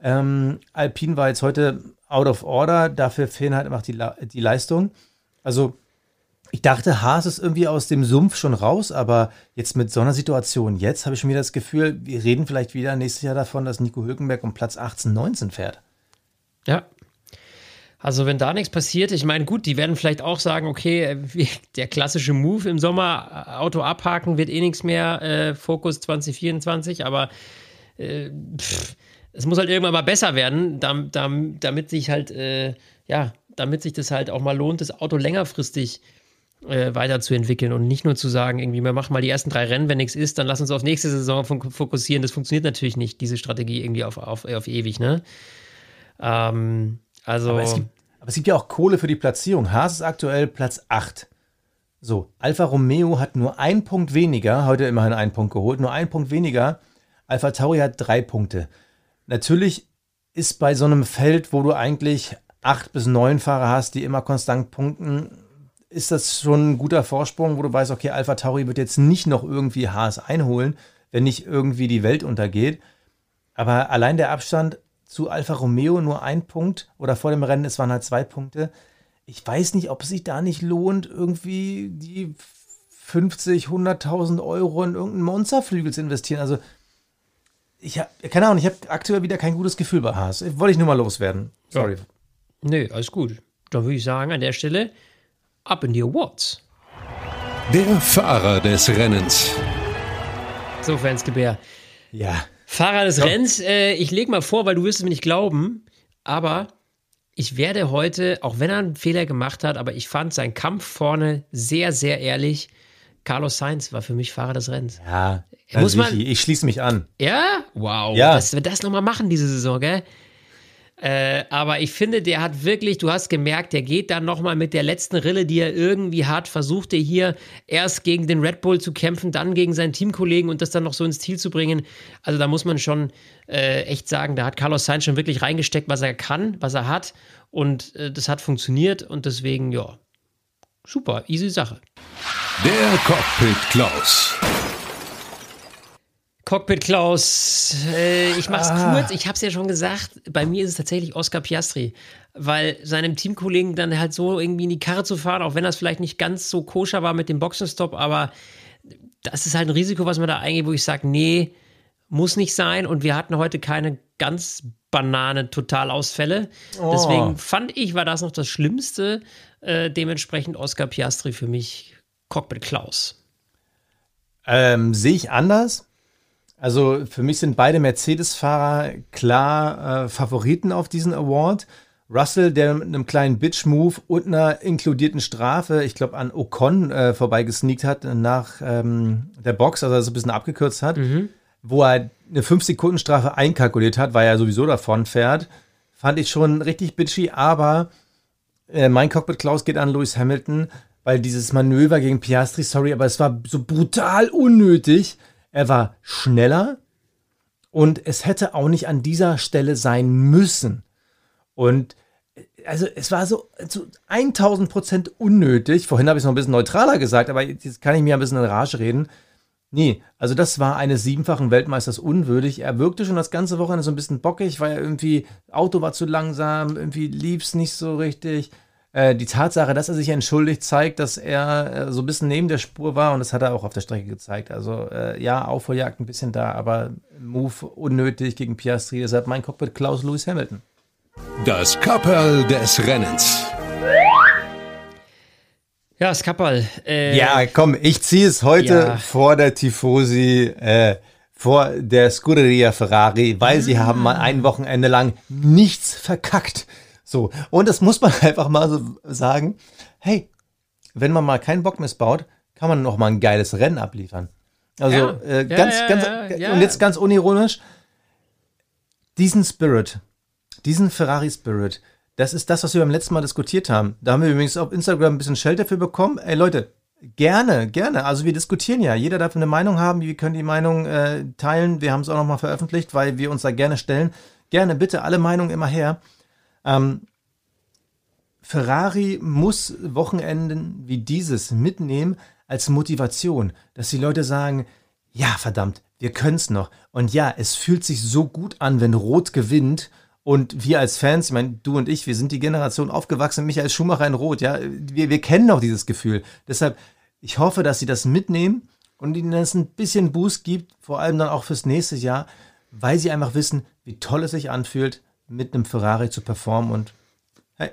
Ähm, Alpine war jetzt heute out of order. Dafür fehlen halt einfach die, die Leistung. Also ich dachte, Haas ist irgendwie aus dem Sumpf schon raus, aber jetzt mit so einer Situation, jetzt habe ich schon wieder das Gefühl, wir reden vielleicht wieder nächstes Jahr davon, dass Nico Hülkenberg um Platz 18, 19 fährt. Ja. Also wenn da nichts passiert, ich meine, gut, die werden vielleicht auch sagen, okay, der klassische Move im Sommer, äh, Auto abhaken, wird eh nichts mehr, äh, Fokus 2024, aber äh, pff, es muss halt irgendwann mal besser werden, damit, damit sich halt, äh, ja, damit sich das halt auch mal lohnt, das Auto längerfristig äh, äh, weiterzuentwickeln und nicht nur zu sagen, irgendwie, wir machen mal die ersten drei Rennen, wenn nichts ist, dann lass uns auf nächste Saison fokussieren. Das funktioniert natürlich nicht, diese Strategie irgendwie auf, auf, auf ewig, ne? Ähm, also. Aber es, gibt, aber es gibt ja auch Kohle für die Platzierung. Haas ist aktuell Platz 8. So, Alfa Romeo hat nur einen Punkt weniger, heute immerhin einen Punkt geholt, nur einen Punkt weniger. Alfa Tauri hat drei Punkte. Natürlich ist bei so einem Feld, wo du eigentlich acht bis neun Fahrer hast, die immer konstant punkten, ist das schon ein guter Vorsprung, wo du weißt, okay, Alpha Tauri wird jetzt nicht noch irgendwie Haas einholen, wenn nicht irgendwie die Welt untergeht. Aber allein der Abstand zu Alfa Romeo nur ein Punkt oder vor dem Rennen, es waren halt zwei Punkte. Ich weiß nicht, ob es sich da nicht lohnt, irgendwie die 50, 100.000 Euro in irgendeinen Monsterflügel zu investieren. Also ich habe, keine Ahnung, ich habe aktuell wieder kein gutes Gefühl bei Haas. Wollte ich nur mal loswerden. Sorry. Ja. Nee, alles gut. Dann würde ich sagen, an der Stelle ab in die Awards. Der Fahrer des Rennens. So, Fansgebär. Ja. Fahrer des. Rennens, äh, ich lege mal vor, weil du wirst es mir nicht glauben, aber ich werde heute, auch wenn er einen Fehler gemacht hat, aber ich fand seinen Kampf vorne sehr, sehr ehrlich. Carlos Sainz war für mich Fahrer des Rennens. Ja, muss man, ich, ich schließe mich an. Ja? Wow. Ja. Dass wir das nochmal machen diese Saison, gell? Äh, aber ich finde, der hat wirklich, du hast gemerkt, der geht dann nochmal mit der letzten Rille, die er irgendwie hat, versucht er hier erst gegen den Red Bull zu kämpfen, dann gegen seinen Teamkollegen und das dann noch so ins Ziel zu bringen. Also da muss man schon äh, echt sagen, da hat Carlos Sainz schon wirklich reingesteckt, was er kann, was er hat und äh, das hat funktioniert und deswegen, ja, super, easy Sache. Der Cockpit Klaus. Cockpit Klaus, äh, ich mach's ah. kurz, ich hab's ja schon gesagt, bei mir ist es tatsächlich Oscar Piastri, weil seinem Teamkollegen dann halt so irgendwie in die Karre zu fahren, auch wenn das vielleicht nicht ganz so koscher war mit dem Boxenstopp, aber das ist halt ein Risiko, was man da eingeht, wo ich sage, nee, muss nicht sein und wir hatten heute keine ganz banane Totalausfälle. Oh. Deswegen fand ich, war das noch das Schlimmste. Äh, dementsprechend Oscar Piastri für mich Cockpit Klaus. Ähm, Sehe ich anders. Also für mich sind beide Mercedes-Fahrer klar äh, Favoriten auf diesen Award. Russell, der mit einem kleinen Bitch-Move und einer inkludierten Strafe, ich glaube, an Ocon äh, vorbeigesneakt hat nach ähm, der Box, also so ein bisschen abgekürzt hat, mhm. wo er eine 5-Sekunden-Strafe einkalkuliert hat, weil er sowieso davon fährt, fand ich schon richtig bitchy, aber äh, mein Cockpit Klaus geht an Lewis Hamilton, weil dieses Manöver gegen Piastri, sorry, aber es war so brutal unnötig. Er war schneller und es hätte auch nicht an dieser Stelle sein müssen. Und also es war so zu 1000 Prozent unnötig. Vorhin habe ich es noch ein bisschen neutraler gesagt, aber jetzt kann ich mir ein bisschen in Rage reden. Nee, also das war eines siebenfachen Weltmeisters unwürdig. Er wirkte schon das ganze Wochenende so ein bisschen bockig, weil er irgendwie, Auto war zu langsam, irgendwie lief es nicht so richtig. Äh, die Tatsache, dass er sich entschuldigt, zeigt, dass er äh, so ein bisschen neben der Spur war und das hat er auch auf der Strecke gezeigt. Also äh, ja, Aufholjagd ein bisschen da, aber Move unnötig gegen Piastri. Deshalb mein Cockpit Klaus Lewis Hamilton. Das Kapperl des Rennens. Ja, das Kapperl. Äh, ja, komm, ich ziehe es heute ja. vor der Tifosi, äh, vor der Scuderia Ferrari, weil ah. sie haben mal ein Wochenende lang nichts verkackt. So, und das muss man einfach mal so sagen. Hey, wenn man mal keinen Bock missbaut, kann man noch mal ein geiles Rennen abliefern. Also ja, äh, ganz, ja, ganz, ja, und jetzt ganz unironisch, diesen Spirit, diesen Ferrari-Spirit, das ist das, was wir beim letzten Mal diskutiert haben. Da haben wir übrigens auf Instagram ein bisschen Shell dafür bekommen. Ey Leute, gerne, gerne. Also wir diskutieren ja. Jeder darf eine Meinung haben. Wir können die Meinung äh, teilen. Wir haben es auch nochmal veröffentlicht, weil wir uns da gerne stellen. Gerne, bitte alle Meinungen immer her. Ähm, Ferrari muss Wochenenden wie dieses mitnehmen als Motivation, dass die Leute sagen, ja, verdammt, wir können es noch. Und ja, es fühlt sich so gut an, wenn Rot gewinnt. Und wir als Fans, ich meine, du und ich, wir sind die Generation aufgewachsen, mich als Schumacher in Rot, ja, wir, wir kennen auch dieses Gefühl. Deshalb, ich hoffe, dass sie das mitnehmen und ihnen das ein bisschen Boost gibt, vor allem dann auch fürs nächste Jahr, weil sie einfach wissen, wie toll es sich anfühlt, mit einem Ferrari zu performen und hey,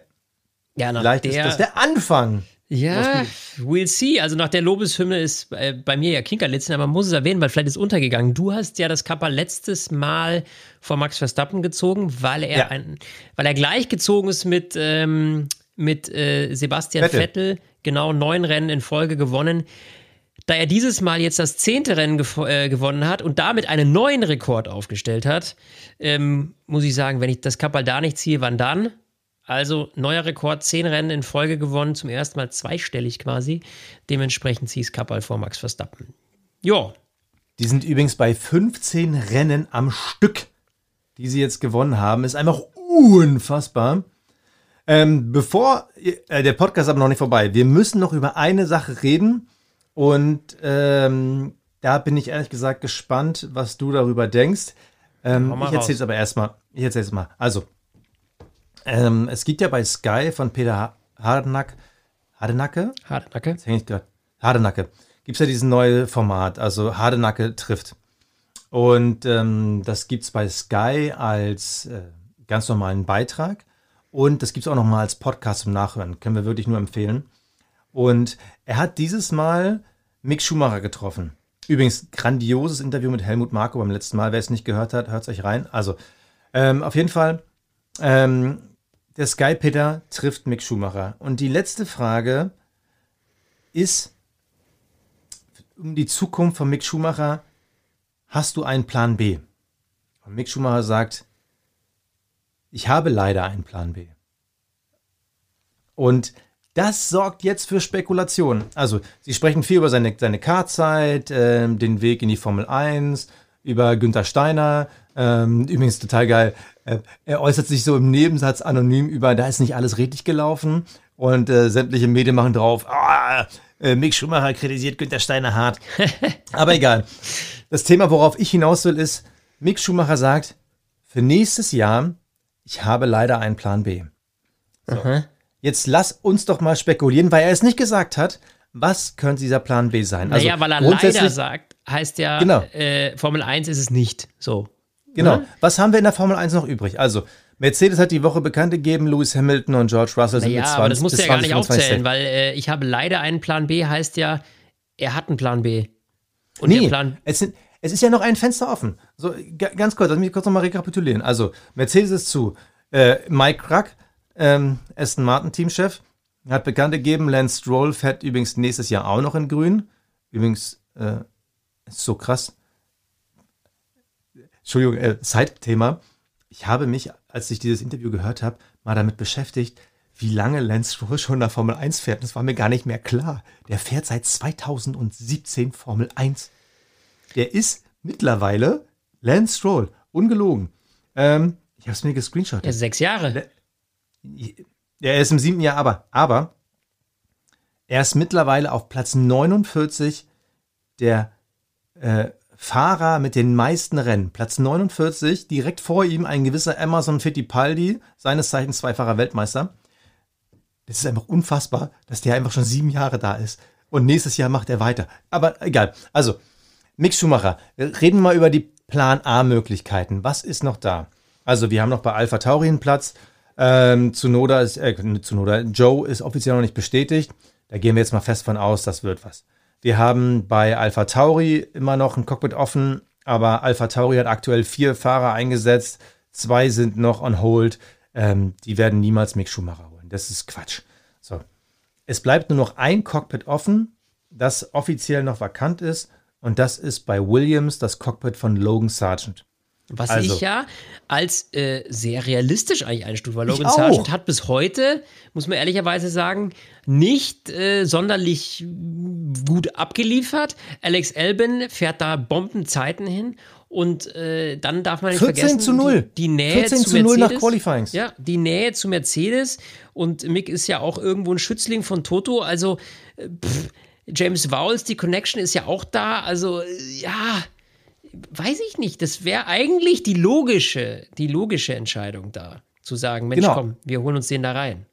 ja, vielleicht der, ist das der Anfang. Ja, we'll see. Also nach der Lobeshymne ist äh, bei mir ja Kinkerlitzen, aber man muss es erwähnen, weil vielleicht ist untergegangen. Du hast ja das Kappa letztes Mal vor Max Verstappen gezogen, weil er, ja. ein, weil er gleich gezogen ist mit, ähm, mit äh, Sebastian Vettel. Vettel. Genau, neun Rennen in Folge gewonnen. Da er dieses Mal jetzt das zehnte Rennen äh, gewonnen hat und damit einen neuen Rekord aufgestellt hat, ähm, muss ich sagen, wenn ich das Kappal da nicht ziehe, wann dann? Also neuer Rekord, zehn Rennen in Folge gewonnen, zum ersten Mal zweistellig quasi. Dementsprechend ziehe ich Kappal vor Max Verstappen. Ja. Die sind übrigens bei 15 Rennen am Stück, die sie jetzt gewonnen haben. Ist einfach unfassbar. Ähm, bevor äh, der Podcast aber noch nicht vorbei, wir müssen noch über eine Sache reden. Und ähm, da bin ich ehrlich gesagt gespannt, was du darüber denkst. Ähm, ich erzähle es aber erstmal. Ich erzähle es mal. Also, ähm, es gibt ja bei Sky von Peter Hardenack, Hardenacke? Hardenacke? Hardenacke. Hardenacke. Gibt es ja dieses neue Format, also Hardenacke trifft. Und ähm, das gibt es bei Sky als äh, ganz normalen Beitrag. Und das gibt es auch nochmal als Podcast zum Nachhören. Können wir wirklich nur empfehlen. Und er hat dieses Mal Mick Schumacher getroffen. Übrigens, grandioses Interview mit Helmut Marko beim letzten Mal. Wer es nicht gehört hat, hört es euch rein. Also, ähm, auf jeden Fall, ähm, der Sky Peter trifft Mick Schumacher. Und die letzte Frage ist um die Zukunft von Mick Schumacher. Hast du einen Plan B? Und Mick Schumacher sagt, ich habe leider einen Plan B. Und das sorgt jetzt für Spekulationen. Also, sie sprechen viel über seine, seine Kartzeit, äh, den Weg in die Formel 1, über Günther Steiner. Ähm, übrigens total geil. Äh, er äußert sich so im Nebensatz anonym über, da ist nicht alles richtig gelaufen. Und äh, sämtliche Medien machen drauf, ah, äh, Mick Schumacher kritisiert Günther Steiner hart. Aber egal. Das Thema, worauf ich hinaus will, ist, Mick Schumacher sagt, für nächstes Jahr, ich habe leider einen Plan B. So. Jetzt lass uns doch mal spekulieren, weil er es nicht gesagt hat. Was könnte dieser Plan B sein? Naja, also, weil er leider sagt, heißt ja, genau. äh, Formel 1 ist es nicht. So. Genau. Ne? Was haben wir in der Formel 1 noch übrig? Also, Mercedes hat die Woche bekannt gegeben, Lewis Hamilton und George Russell sind naja, mit 20 aber das musst du ja gar nicht aufzählen, weil äh, ich habe leider einen Plan B, heißt ja, er hat einen Plan B. Und nee, Plan es, sind, es ist ja noch ein Fenster offen. So, ganz kurz, lass mich kurz nochmal rekapitulieren. Also, Mercedes ist zu. Äh, Mike Crack ähm, Aston Martin Teamchef, hat bekannt gegeben, Lance Stroll fährt übrigens nächstes Jahr auch noch in Grün. Übrigens, äh, ist so krass. Entschuldigung, äh, Zeitthema. Ich habe mich, als ich dieses Interview gehört habe, mal damit beschäftigt, wie lange Lance Stroll schon in der Formel 1 fährt. Das war mir gar nicht mehr klar. Der fährt seit 2017 Formel 1. Der ist mittlerweile Lance Stroll. Ungelogen. Ähm, ich habe es mir gescreenshot. Ja, sechs Jahre. Er ist im siebten Jahr, aber, aber er ist mittlerweile auf Platz 49 der äh, Fahrer mit den meisten Rennen. Platz 49, direkt vor ihm ein gewisser Emerson Fittipaldi, seines Zeichens zweifacher Weltmeister. Das ist einfach unfassbar, dass der einfach schon sieben Jahre da ist. Und nächstes Jahr macht er weiter. Aber egal. Also, Mick Schumacher, reden wir mal über die Plan A-Möglichkeiten. Was ist noch da? Also, wir haben noch bei Alpha Tauri einen Platz. Ähm, Zunoda ist, äh, Zunoda, Joe ist offiziell noch nicht bestätigt. Da gehen wir jetzt mal fest von aus, das wird was. Wir haben bei Alpha Tauri immer noch ein Cockpit offen, aber Alpha Tauri hat aktuell vier Fahrer eingesetzt. Zwei sind noch on hold. Ähm, die werden niemals Mick Schumacher holen. Das ist Quatsch. So. Es bleibt nur noch ein Cockpit offen, das offiziell noch vakant ist. Und das ist bei Williams das Cockpit von Logan Sargent. Was also. ich ja als äh, sehr realistisch eigentlich einstufe, weil Logan Sargent hat bis heute, muss man ehrlicherweise sagen, nicht äh, sonderlich gut abgeliefert. Alex Albin fährt da Bombenzeiten hin und äh, dann darf man nicht 14 vergessen, zu 0. Die, die Nähe 14 zu, zu 0 nach Qualifyings. Ja, die Nähe zu Mercedes und Mick ist ja auch irgendwo ein Schützling von Toto, also äh, pff, James Vowles, die Connection ist ja auch da, also äh, ja, weiß ich nicht, das wäre eigentlich die logische, die logische Entscheidung da, zu sagen, Mensch, genau. komm, wir holen uns den da rein.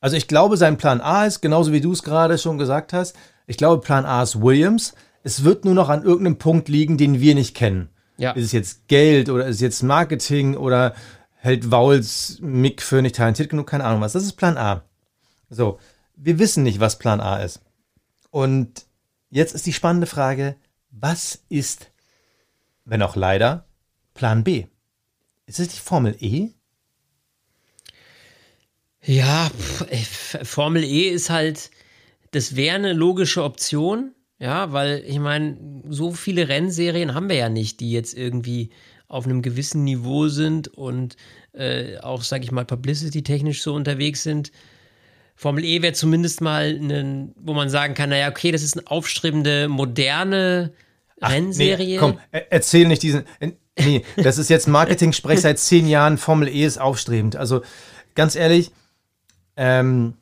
Also ich glaube, sein Plan A ist, genauso wie du es gerade schon gesagt hast, ich glaube, Plan A ist Williams. Es wird nur noch an irgendeinem Punkt liegen, den wir nicht kennen. Ja. Ist es jetzt Geld oder ist es jetzt Marketing oder hält Vowles Mick für nicht talentiert genug? Keine Ahnung was. Das ist Plan A. So, wir wissen nicht, was Plan A ist. Und jetzt ist die spannende Frage, was ist wenn auch leider, Plan B. Ist es die Formel E? Ja, pff, Formel E ist halt, das wäre eine logische Option, ja, weil ich meine, so viele Rennserien haben wir ja nicht, die jetzt irgendwie auf einem gewissen Niveau sind und äh, auch, sag ich mal, publicity-technisch so unterwegs sind. Formel E wäre zumindest mal, ein, wo man sagen kann, naja, okay, das ist eine aufstrebende, moderne Ach, Rennserie. Nee, komm, erzähl nicht diesen. Äh, nee, das ist jetzt Marketing-Sprech seit zehn Jahren. Formel E ist aufstrebend. Also ganz ehrlich, ähm,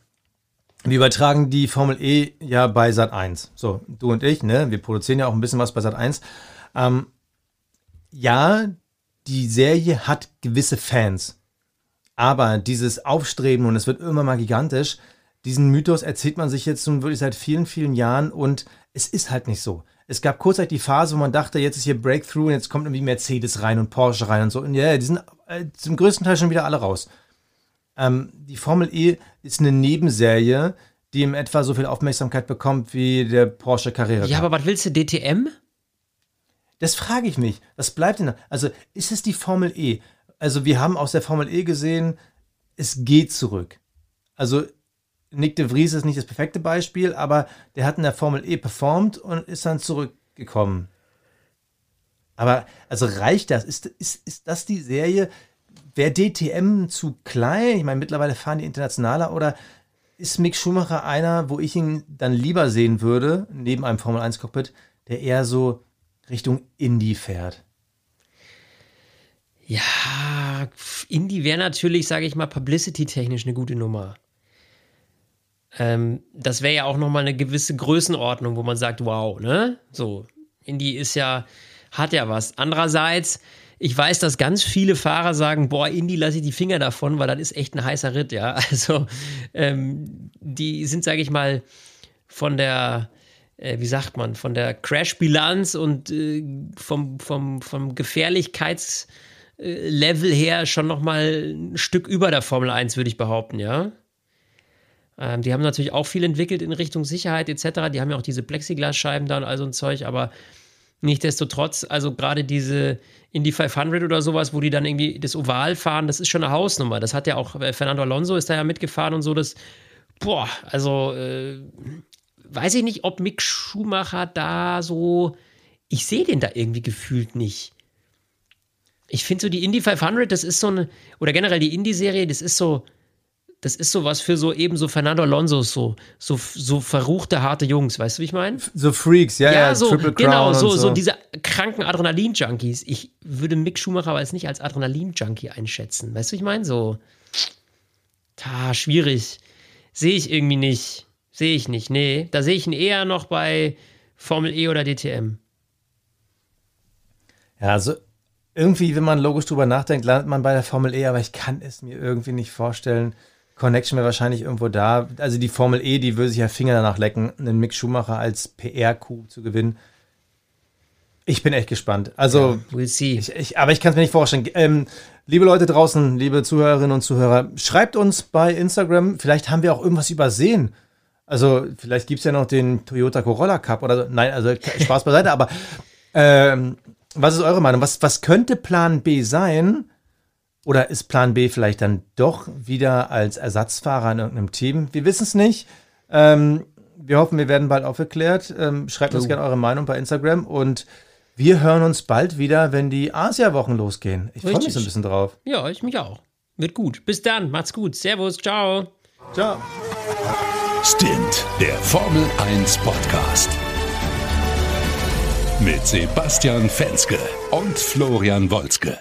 wir übertragen die Formel E ja bei Sat 1. So, du und ich, ne? Wir produzieren ja auch ein bisschen was bei Sat 1. Ähm, ja, die Serie hat gewisse Fans. Aber dieses Aufstreben und es wird immer mal gigantisch, diesen Mythos erzählt man sich jetzt nun wirklich seit vielen, vielen Jahren und es ist halt nicht so es gab kurzzeitig die Phase, wo man dachte, jetzt ist hier Breakthrough und jetzt kommt irgendwie Mercedes rein und Porsche rein und so. Und ja, die sind äh, zum größten Teil schon wieder alle raus. Ähm, die Formel E ist eine Nebenserie, die im etwa so viel Aufmerksamkeit bekommt wie der Porsche Carrera. Ja, aber was willst du, DTM? Das frage ich mich. Was bleibt denn da? Also, ist es die Formel E? Also, wir haben aus der Formel E gesehen, es geht zurück. Also, Nick de Vries ist nicht das perfekte Beispiel, aber der hat in der Formel E performt und ist dann zurückgekommen. Aber also reicht das? Ist, ist, ist das die Serie? Wäre DTM zu klein? Ich meine, mittlerweile fahren die internationaler oder ist Mick Schumacher einer, wo ich ihn dann lieber sehen würde, neben einem Formel 1 Cockpit, der eher so Richtung Indie fährt? Ja, Indie wäre natürlich, sage ich mal, publicity-technisch eine gute Nummer. Ähm, das wäre ja auch nochmal eine gewisse Größenordnung, wo man sagt, wow, ne? So, Indie ist ja, hat ja was. Andererseits, ich weiß, dass ganz viele Fahrer sagen, boah, Indie lasse ich die Finger davon, weil das ist echt ein heißer Ritt, ja. Also, ähm, die sind, sage ich mal, von der, äh, wie sagt man, von der Crash-Bilanz und äh, vom, vom, vom Gefährlichkeitslevel her schon nochmal ein Stück über der Formel 1, würde ich behaupten, ja. Ähm, die haben natürlich auch viel entwickelt in Richtung Sicherheit etc. Die haben ja auch diese Plexiglasscheiben da und all so ein Zeug, aber nichtsdestotrotz, also gerade diese Indy 500 oder sowas, wo die dann irgendwie das Oval fahren, das ist schon eine Hausnummer. Das hat ja auch, äh, Fernando Alonso ist da ja mitgefahren und so, das, boah, also, äh, weiß ich nicht, ob Mick Schumacher da so, ich sehe den da irgendwie gefühlt nicht. Ich finde so die Indy 500, das ist so eine, oder generell die Indy-Serie, das ist so, das ist sowas für so eben so Fernando Alonso, so, so, so verruchte, harte Jungs, weißt du, wie ich meine? So Freaks, ja, ja, ja so, Triple Crown genau, so, so. so diese kranken Adrenalin-Junkies. Ich würde Mick Schumacher aber jetzt nicht als Adrenalin-Junkie einschätzen, weißt du, wie ich meine? So, ta, schwierig. Sehe ich irgendwie nicht. Sehe ich nicht, nee. Da sehe ich ihn eher noch bei Formel E oder DTM. Ja, also irgendwie, wenn man logisch drüber nachdenkt, landet man bei der Formel E, aber ich kann es mir irgendwie nicht vorstellen, Connection wäre wahrscheinlich irgendwo da. Also die Formel E, die würde sich ja Finger danach lecken, einen Mick Schumacher als PR-Coup zu gewinnen. Ich bin echt gespannt. Also, ja, we'll see. Ich, ich, aber ich kann es mir nicht vorstellen. Ähm, liebe Leute draußen, liebe Zuhörerinnen und Zuhörer, schreibt uns bei Instagram. Vielleicht haben wir auch irgendwas übersehen. Also, vielleicht gibt es ja noch den Toyota Corolla Cup oder so. Nein, also Spaß beiseite. aber ähm, was ist eure Meinung? Was, was könnte Plan B sein? Oder ist Plan B vielleicht dann doch wieder als Ersatzfahrer in irgendeinem Team? Wir wissen es nicht. Ähm, wir hoffen, wir werden bald aufgeklärt. Ähm, schreibt uns gerne eure Meinung bei Instagram und wir hören uns bald wieder, wenn die Asia-Wochen losgehen. Ich freue mich so ein bisschen drauf. Ja, ich mich auch. Wird gut. Bis dann. Macht's gut. Servus. Ciao. Ciao. Stint, der Formel 1 Podcast. Mit Sebastian Fenske und Florian Wolzke.